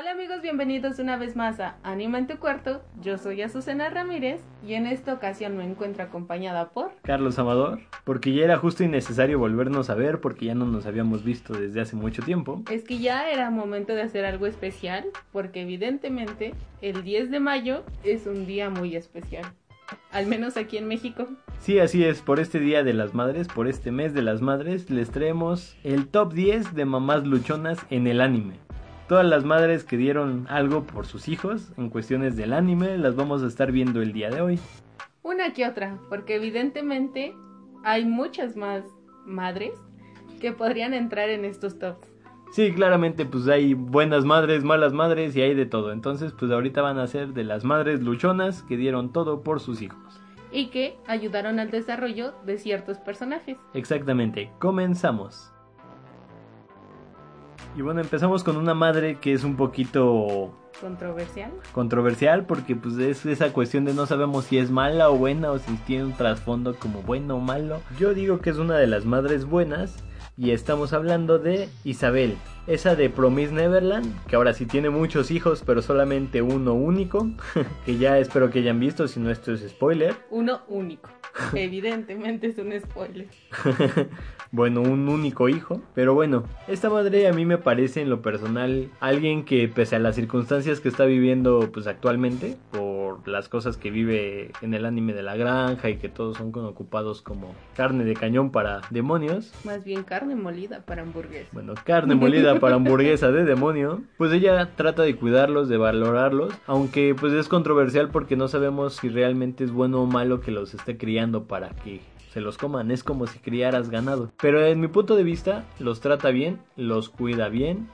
Hola amigos, bienvenidos una vez más a Anima en tu cuarto. Yo soy Azucena Ramírez y en esta ocasión me encuentro acompañada por Carlos Amador, porque ya era justo y necesario volvernos a ver porque ya no nos habíamos visto desde hace mucho tiempo. Es que ya era momento de hacer algo especial porque evidentemente el 10 de mayo es un día muy especial. Al menos aquí en México. Sí, así es, por este Día de las Madres, por este mes de las Madres, les traemos el top 10 de mamás luchonas en el anime todas las madres que dieron algo por sus hijos en cuestiones del anime las vamos a estar viendo el día de hoy. Una que otra, porque evidentemente hay muchas más madres que podrían entrar en estos tops. Sí, claramente pues hay buenas madres, malas madres y hay de todo. Entonces pues ahorita van a ser de las madres luchonas que dieron todo por sus hijos. Y que ayudaron al desarrollo de ciertos personajes. Exactamente, comenzamos. Y bueno, empezamos con una madre que es un poquito controversial. Controversial porque pues es esa cuestión de no sabemos si es mala o buena o si tiene un trasfondo como bueno o malo. Yo digo que es una de las madres buenas y estamos hablando de Isabel, esa de Promise Neverland, que ahora sí tiene muchos hijos, pero solamente uno único, que ya espero que hayan visto, si no esto es spoiler. Uno único. Evidentemente es un spoiler. bueno, un único hijo. Pero bueno, esta madre a mí me parece en lo personal alguien que pese a las circunstancias que está viviendo pues actualmente, por las cosas que vive en el anime de la granja y que todos son ocupados como carne de cañón para demonios. Más bien carne molida para hamburguesa. Bueno, carne molida para hamburguesa de demonio. Pues ella trata de cuidarlos, de valorarlos, aunque pues es controversial porque no sabemos si realmente es bueno o malo que los esté criando para que se los coman. Es como si criaras ganado. Pero en mi punto de vista, los trata bien, los cuida bien.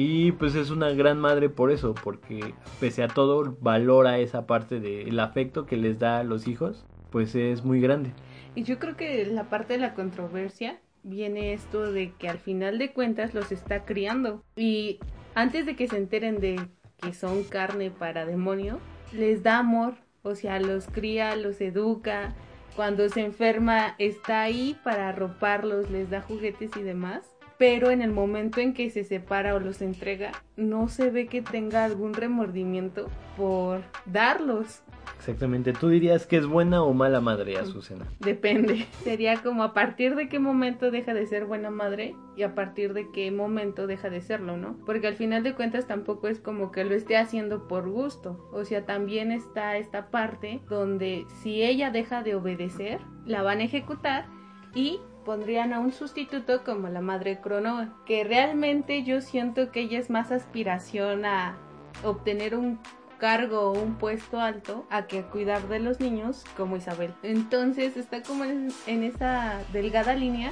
Y pues es una gran madre por eso, porque pese a todo valora esa parte del afecto que les da a los hijos, pues es muy grande. Y yo creo que la parte de la controversia viene esto de que al final de cuentas los está criando. Y antes de que se enteren de que son carne para demonio, les da amor. O sea, los cría, los educa, cuando se enferma está ahí para arroparlos, les da juguetes y demás. Pero en el momento en que se separa o los entrega, no se ve que tenga algún remordimiento por darlos. Exactamente. ¿Tú dirías que es buena o mala madre, Azucena? Depende. Sería como a partir de qué momento deja de ser buena madre y a partir de qué momento deja de serlo, ¿no? Porque al final de cuentas tampoco es como que lo esté haciendo por gusto. O sea, también está esta parte donde si ella deja de obedecer, la van a ejecutar y pondrían a un sustituto como la madre Cronoa, que realmente yo siento que ella es más aspiración a obtener un cargo o un puesto alto a que cuidar de los niños como Isabel. Entonces está como en, esa delgada línea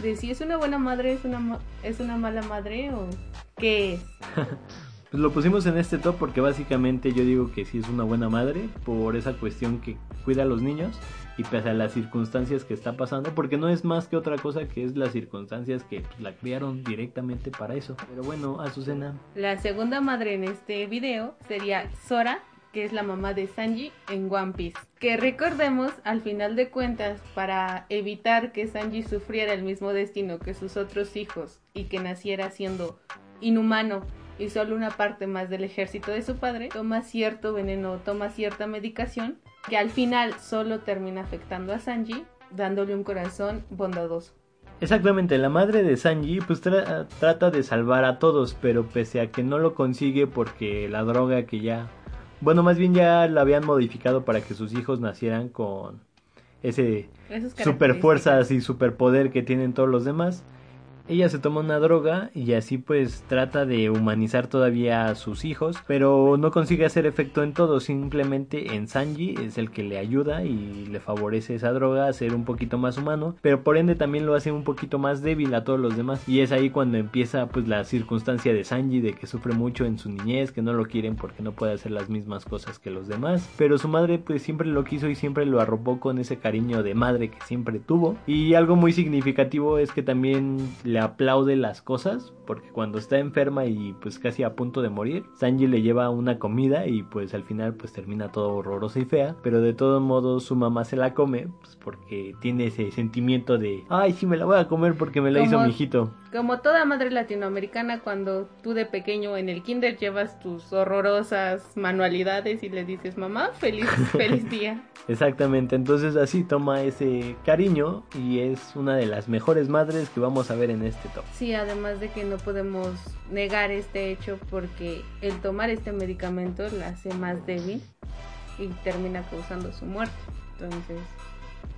de si es una buena madre, es una, es una mala madre o qué es. pues lo pusimos en este top porque básicamente yo digo que sí es una buena madre por esa cuestión que cuida a los niños y pese a las circunstancias que está pasando, porque no es más que otra cosa que es las circunstancias que pues, la criaron directamente para eso. Pero bueno, Azucena. La segunda madre en este video sería Sora, que es la mamá de Sanji en One Piece. Que recordemos, al final de cuentas, para evitar que Sanji sufriera el mismo destino que sus otros hijos y que naciera siendo inhumano y solo una parte más del ejército de su padre, toma cierto veneno, toma cierta medicación que al final solo termina afectando a Sanji, dándole un corazón bondadoso. Exactamente, la madre de Sanji pues trata de salvar a todos, pero pese a que no lo consigue porque la droga que ya... Bueno, más bien ya la habían modificado para que sus hijos nacieran con ese super fuerzas y superpoder que tienen todos los demás ella se toma una droga y así pues trata de humanizar todavía a sus hijos, pero no consigue hacer efecto en todo, simplemente en Sanji es el que le ayuda y le favorece esa droga a ser un poquito más humano, pero por ende también lo hace un poquito más débil a todos los demás. Y es ahí cuando empieza pues la circunstancia de Sanji de que sufre mucho en su niñez, que no lo quieren porque no puede hacer las mismas cosas que los demás, pero su madre pues siempre lo quiso y siempre lo arropó con ese cariño de madre que siempre tuvo. Y algo muy significativo es que también le le aplaude las cosas porque cuando está enferma y pues casi a punto de morir, Sanji le lleva una comida y pues al final pues termina todo horroroso y fea, pero de todos modos su mamá se la come pues porque tiene ese sentimiento de, ay, sí me la voy a comer porque me la hizo mi hijito. Como toda madre latinoamericana cuando tú de pequeño en el kinder llevas tus horrorosas manualidades y le dices, "Mamá, feliz feliz día." Exactamente, entonces así toma ese cariño y es una de las mejores madres que vamos a ver en este top. Sí, además de que no podemos negar este hecho porque el tomar este medicamento la hace más débil y termina causando su muerte. Entonces...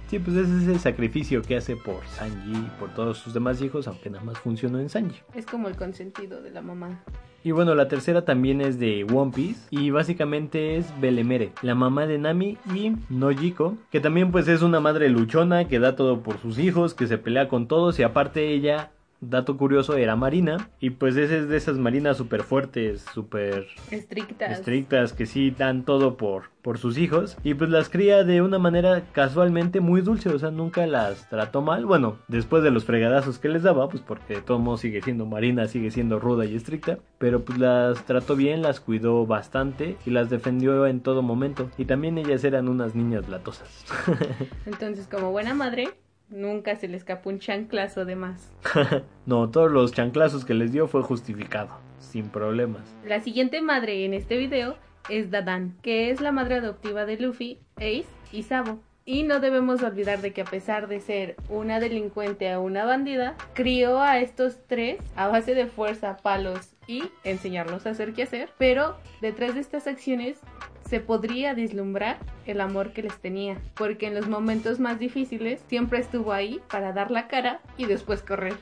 Sí, pues ese es el sacrificio que hace por Sanji y por todos sus demás hijos, aunque nada más funcionó en Sanji. Es como el consentido de la mamá. Y bueno, la tercera también es de One Piece y básicamente es Belemere, la mamá de Nami y Nojiko, que también pues es una madre luchona que da todo por sus hijos, que se pelea con todos y aparte ella dato curioso, era marina. Y pues es de esas marinas súper fuertes, súper estrictas. estrictas, que sí dan todo por, por sus hijos. Y pues las cría de una manera casualmente muy dulce, o sea, nunca las trató mal. Bueno, después de los fregadazos que les daba, pues porque de todos modos sigue siendo marina, sigue siendo ruda y estricta. Pero pues las trató bien, las cuidó bastante y las defendió en todo momento. Y también ellas eran unas niñas latosas. Entonces, como buena madre, Nunca se le escapó un chanclazo de más. no, todos los chanclazos que les dio fue justificado, sin problemas. La siguiente madre en este video es Dadan, que es la madre adoptiva de Luffy, Ace y Sabo. Y no debemos olvidar de que a pesar de ser una delincuente o una bandida, crió a estos tres a base de fuerza, palos y enseñarlos a hacer qué hacer. Pero detrás de estas acciones se podría vislumbrar el amor que les tenía, porque en los momentos más difíciles siempre estuvo ahí para dar la cara y después correr.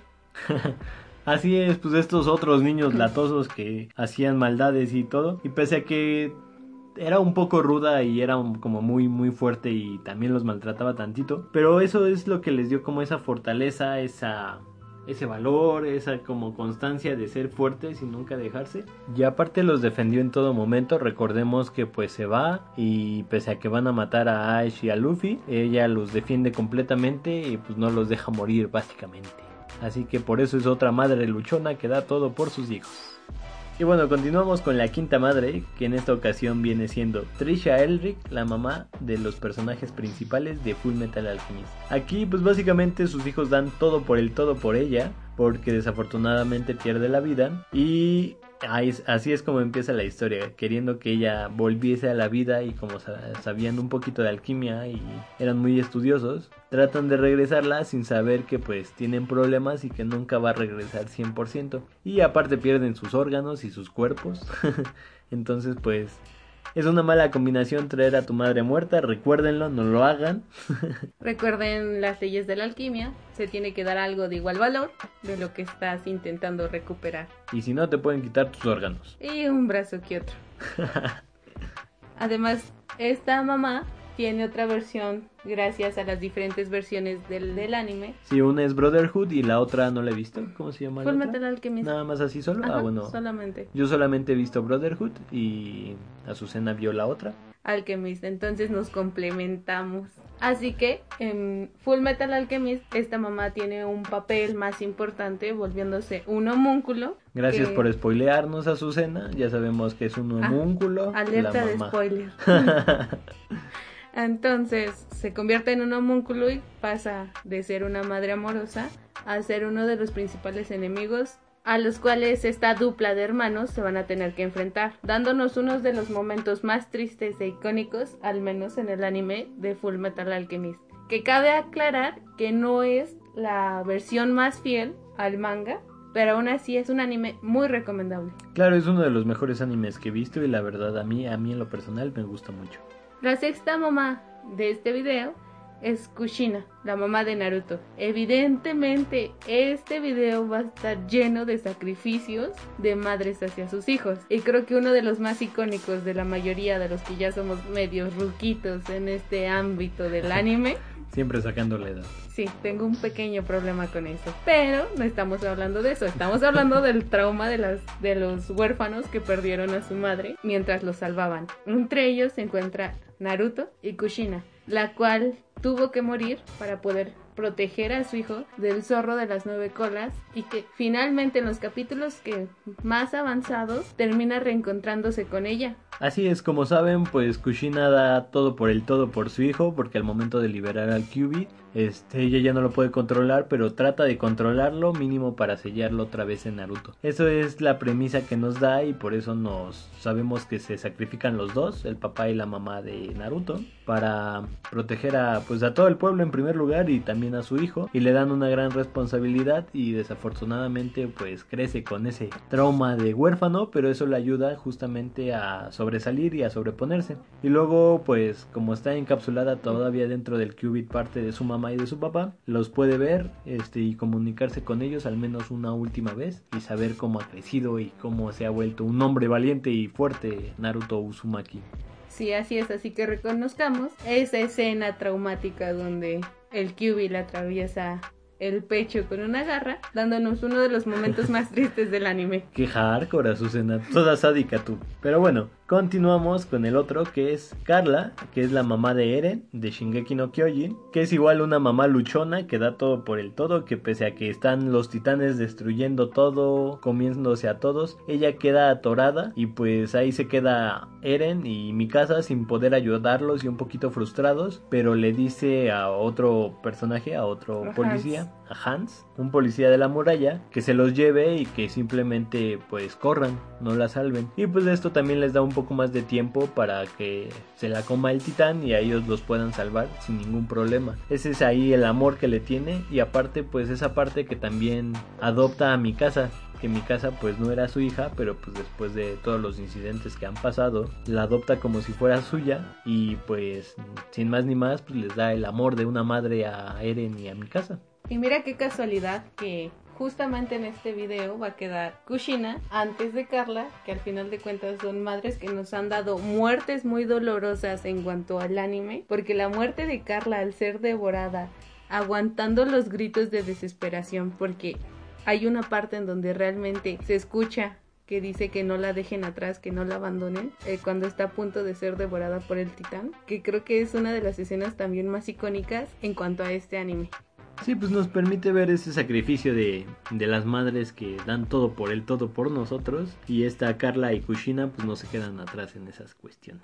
Así es, pues estos otros niños latosos que hacían maldades y todo, y pese a que era un poco ruda y era como muy muy fuerte y también los maltrataba tantito, pero eso es lo que les dio como esa fortaleza, esa ese valor, esa como constancia de ser fuertes y nunca dejarse. Y aparte los defendió en todo momento, recordemos que pues se va y pese a que van a matar a Ash y a Luffy, ella los defiende completamente y pues no los deja morir básicamente. Así que por eso es otra madre luchona que da todo por sus hijos. Y bueno, continuamos con la quinta madre, que en esta ocasión viene siendo Trisha Elric, la mamá de los personajes principales de Full Metal Alchemist. Aquí pues básicamente sus hijos dan todo por el todo por ella, porque desafortunadamente pierde la vida y así es como empieza la historia, queriendo que ella volviese a la vida y como sabían un poquito de alquimia y eran muy estudiosos, tratan de regresarla sin saber que pues tienen problemas y que nunca va a regresar 100%. Y aparte pierden sus órganos y sus cuerpos. Entonces pues es una mala combinación traer a tu madre muerta, recuérdenlo, no lo hagan. Recuerden las leyes de la alquimia, se tiene que dar algo de igual valor de lo que estás intentando recuperar. Y si no, te pueden quitar tus órganos. Y un brazo que otro. Además, esta mamá tiene otra versión gracias a las diferentes versiones del, anime. Sí, una es Brotherhood y la otra no la he visto. ¿Cómo se llama? Full Metal Alchemist. Nada más así solo. ah, bueno. Solamente. Yo solamente he visto Brotherhood y Azucena vio la otra. Alchemist, entonces nos complementamos. Así que en Full Metal Alchemist esta mamá tiene un papel más importante volviéndose un homúnculo. Gracias por spoilearnos Azucena, ya sabemos que es un ah, homúnculo. alerta de spoiler. Entonces se convierte en un homúnculo y pasa de ser una madre amorosa a ser uno de los principales enemigos a los cuales esta dupla de hermanos se van a tener que enfrentar, dándonos uno de los momentos más tristes e icónicos, al menos en el anime de Full Metal Alchemist. Que cabe aclarar que no es la versión más fiel al manga, pero aún así es un anime muy recomendable. Claro, es uno de los mejores animes que he visto y la verdad a mí, a mí en lo personal me gusta mucho. La sexta mamá de este video es Kushina, la mamá de Naruto. Evidentemente, este video va a estar lleno de sacrificios de madres hacia sus hijos. Y creo que uno de los más icónicos de la mayoría de los que ya somos medios ruquitos en este ámbito del anime. Siempre sacando la edad. Sí, tengo un pequeño problema con eso. Pero no estamos hablando de eso. Estamos hablando del trauma de, las, de los huérfanos que perdieron a su madre mientras los salvaban. Entre ellos se encuentra Naruto y Kushina, la cual tuvo que morir para poder proteger a su hijo del zorro de las nueve colas y que finalmente en los capítulos que más avanzados termina reencontrándose con ella. Así es, como saben, pues Kushina da todo por el todo por su hijo, porque al momento de liberar al Kyubi, este, ella ya no lo puede controlar, pero trata de controlarlo mínimo para sellarlo otra vez en Naruto. Eso es la premisa que nos da y por eso nos sabemos que se sacrifican los dos, el papá y la mamá de Naruto, para proteger a pues a todo el pueblo en primer lugar y también a su hijo y le dan una gran responsabilidad y desafortunadamente pues crece con ese trauma de huérfano, pero eso le ayuda justamente a sobresalir y a sobreponerse. Y luego pues como está encapsulada todavía dentro del qubit parte de su mamá y de su papá, los puede ver este y comunicarse con ellos al menos una última vez y saber cómo ha crecido y cómo se ha vuelto un hombre valiente y fuerte Naruto Uzumaki. Sí, así es, así que reconozcamos esa escena traumática donde el Kyubi le atraviesa el pecho con una garra, dándonos uno de los momentos más tristes del anime. Qué hardcore, Azucena, toda sádica tú. Pero bueno, Continuamos con el otro que es Carla, que es la mamá de Eren de Shingeki no Kyojin, que es igual una mamá luchona que da todo por el todo, que pese a que están los titanes destruyendo todo, comiéndose a todos, ella queda atorada y pues ahí se queda Eren y Mikasa sin poder ayudarlos y un poquito frustrados, pero le dice a otro personaje, a otro policía, a Hans, un policía de la muralla, que se los lleve y que simplemente pues corran, no la salven. Y pues esto también les da un poco más de tiempo para que se la coma el titán y a ellos los puedan salvar sin ningún problema. Ese es ahí el amor que le tiene y aparte pues esa parte que también adopta a mi casa que mi casa pues no era su hija, pero pues después de todos los incidentes que han pasado, la adopta como si fuera suya y pues sin más ni más pues les da el amor de una madre a Eren y a mi casa. Y mira qué casualidad que justamente en este video va a quedar Kushina antes de Carla, que al final de cuentas son madres que nos han dado muertes muy dolorosas en cuanto al anime, porque la muerte de Carla al ser devorada, aguantando los gritos de desesperación, porque hay una parte en donde realmente se escucha que dice que no la dejen atrás, que no la abandonen, eh, cuando está a punto de ser devorada por el titán, que creo que es una de las escenas también más icónicas en cuanto a este anime. Sí, pues nos permite ver ese sacrificio de, de, las madres que dan todo por el todo por nosotros y esta Carla y Kushina pues no se quedan atrás en esas cuestiones.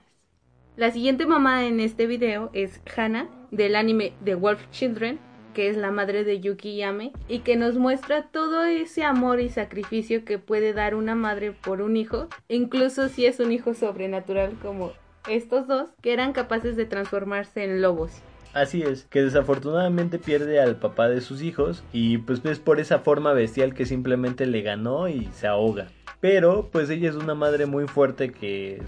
La siguiente mamá en este video es Hana del anime The Wolf Children que es la madre de Yuki Yame y que nos muestra todo ese amor y sacrificio que puede dar una madre por un hijo, incluso si es un hijo sobrenatural como estos dos, que eran capaces de transformarse en lobos. Así es, que desafortunadamente pierde al papá de sus hijos y pues es por esa forma bestial que simplemente le ganó y se ahoga. Pero pues ella es una madre muy fuerte que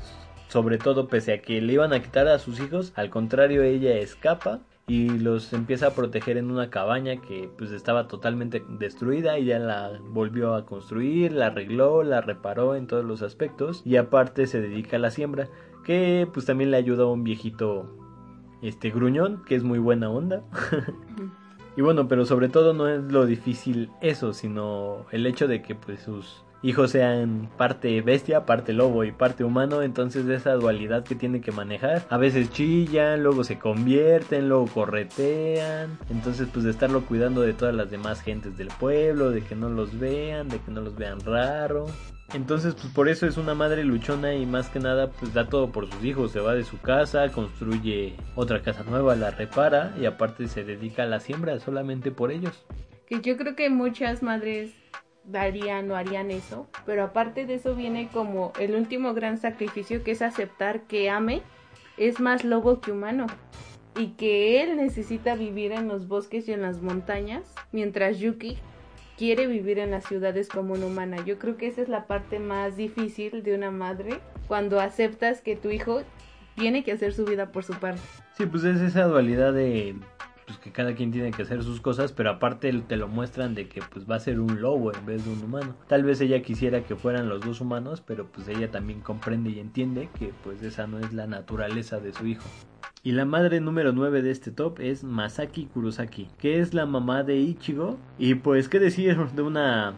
sobre todo pese a que le iban a quitar a sus hijos, al contrario ella escapa y los empieza a proteger en una cabaña que pues estaba totalmente destruida y ya la volvió a construir, la arregló, la reparó en todos los aspectos y aparte se dedica a la siembra que pues también le ayuda a un viejito este gruñón, que es muy buena onda. y bueno, pero sobre todo no es lo difícil eso, sino el hecho de que pues sus hijos sean parte bestia, parte lobo y parte humano, entonces esa dualidad que tiene que manejar, a veces chillan, luego se convierten, luego corretean, entonces pues de estarlo cuidando de todas las demás gentes del pueblo, de que no los vean, de que no los vean raro. Entonces, pues por eso es una madre luchona y más que nada, pues da todo por sus hijos. Se va de su casa, construye otra casa nueva, la repara y aparte se dedica a la siembra solamente por ellos. Que yo creo que muchas madres darían o harían eso, pero aparte de eso viene como el último gran sacrificio que es aceptar que Ame es más lobo que humano y que él necesita vivir en los bosques y en las montañas, mientras Yuki quiere vivir en las ciudades como una humana. Yo creo que esa es la parte más difícil de una madre cuando aceptas que tu hijo tiene que hacer su vida por su parte. Sí, pues es esa dualidad de pues que cada quien tiene que hacer sus cosas, pero aparte te lo muestran de que pues va a ser un lobo en vez de un humano. Tal vez ella quisiera que fueran los dos humanos, pero pues ella también comprende y entiende que pues esa no es la naturaleza de su hijo. Y la madre número 9 de este top es Masaki Kurosaki, que es la mamá de Ichigo. Y pues, ¿qué decir de una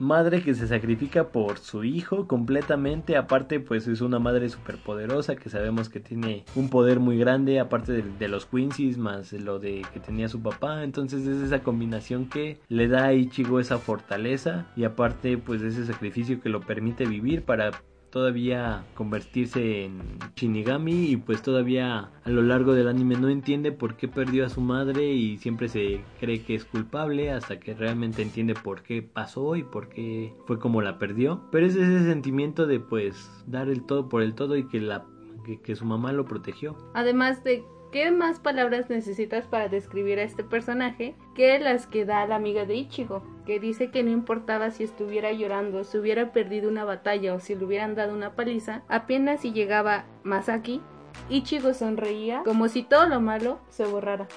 madre que se sacrifica por su hijo completamente. Aparte, pues es una madre súper poderosa que sabemos que tiene un poder muy grande, aparte de, de, los Quincy's, más lo de que tenía su papá. Entonces es esa combinación que le da a Ichigo esa fortaleza y aparte pues ese sacrificio que lo permite vivir para todavía convertirse en Shinigami y pues todavía a lo largo del anime no entiende por qué perdió a su madre y siempre se cree que es culpable hasta que realmente entiende por qué pasó y por qué fue como la perdió. Pero es ese sentimiento de pues dar el todo por el todo y que la que, que su mamá lo protegió. Además de ¿Qué más palabras necesitas para describir a este personaje que las que da la amiga de Ichigo? Que dice que no importaba si estuviera llorando, si hubiera perdido una batalla o si le hubieran dado una paliza, apenas si llegaba Masaki, Ichigo sonreía como si todo lo malo se borrara.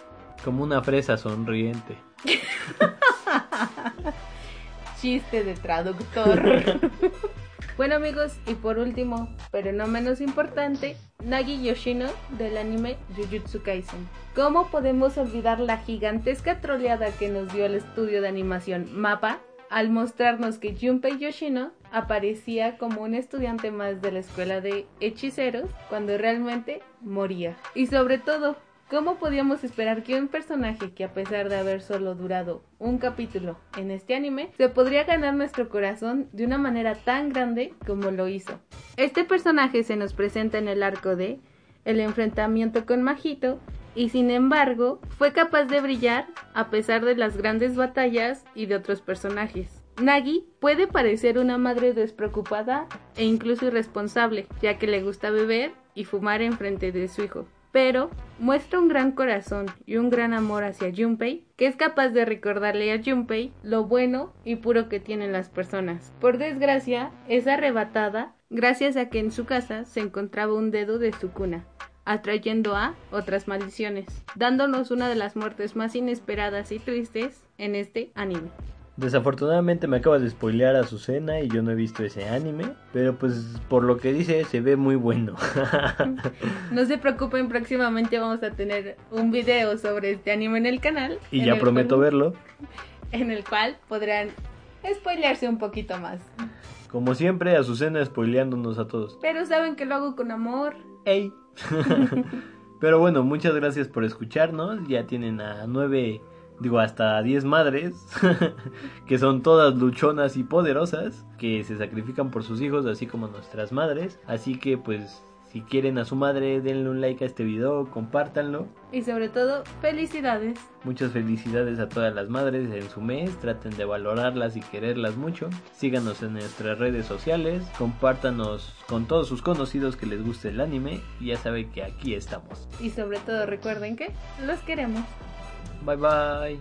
Como una fresa sonriente. Chiste de traductor. Bueno amigos, y por último, pero no menos importante, Nagi Yoshino del anime Jujutsu Kaisen. ¿Cómo podemos olvidar la gigantesca troleada que nos dio el estudio de animación MAPA al mostrarnos que Junpei Yoshino aparecía como un estudiante más de la escuela de hechiceros cuando realmente moría? Y sobre todo, ¿Cómo podíamos esperar que un personaje que a pesar de haber solo durado un capítulo en este anime, se podría ganar nuestro corazón de una manera tan grande como lo hizo? Este personaje se nos presenta en el arco de el enfrentamiento con Majito y sin embargo fue capaz de brillar a pesar de las grandes batallas y de otros personajes. Nagi puede parecer una madre despreocupada e incluso irresponsable, ya que le gusta beber y fumar en frente de su hijo pero muestra un gran corazón y un gran amor hacia Junpei, que es capaz de recordarle a Junpei lo bueno y puro que tienen las personas. Por desgracia, es arrebatada gracias a que en su casa se encontraba un dedo de su cuna, atrayendo a otras maldiciones, dándonos una de las muertes más inesperadas y tristes en este anime. Desafortunadamente me acaba de spoilear a y yo no he visto ese anime, pero pues por lo que dice se ve muy bueno. no se preocupen, próximamente vamos a tener un video sobre este anime en el canal. Y ya prometo verlo. En el cual podrán spoilearse un poquito más. Como siempre, Azucena spoileándonos a todos. Pero saben que lo hago con amor. ¡Ey! pero bueno, muchas gracias por escucharnos. Ya tienen a nueve digo, hasta 10 madres, que son todas luchonas y poderosas, que se sacrifican por sus hijos, así como nuestras madres. Así que pues si quieren a su madre, denle un like a este video, compártanlo. Y sobre todo, felicidades. Muchas felicidades a todas las madres en su mes. Traten de valorarlas y quererlas mucho. Síganos en nuestras redes sociales. Compártanos con todos sus conocidos que les guste el anime. Y ya saben que aquí estamos. Y sobre todo recuerden que los queremos. Bye bye.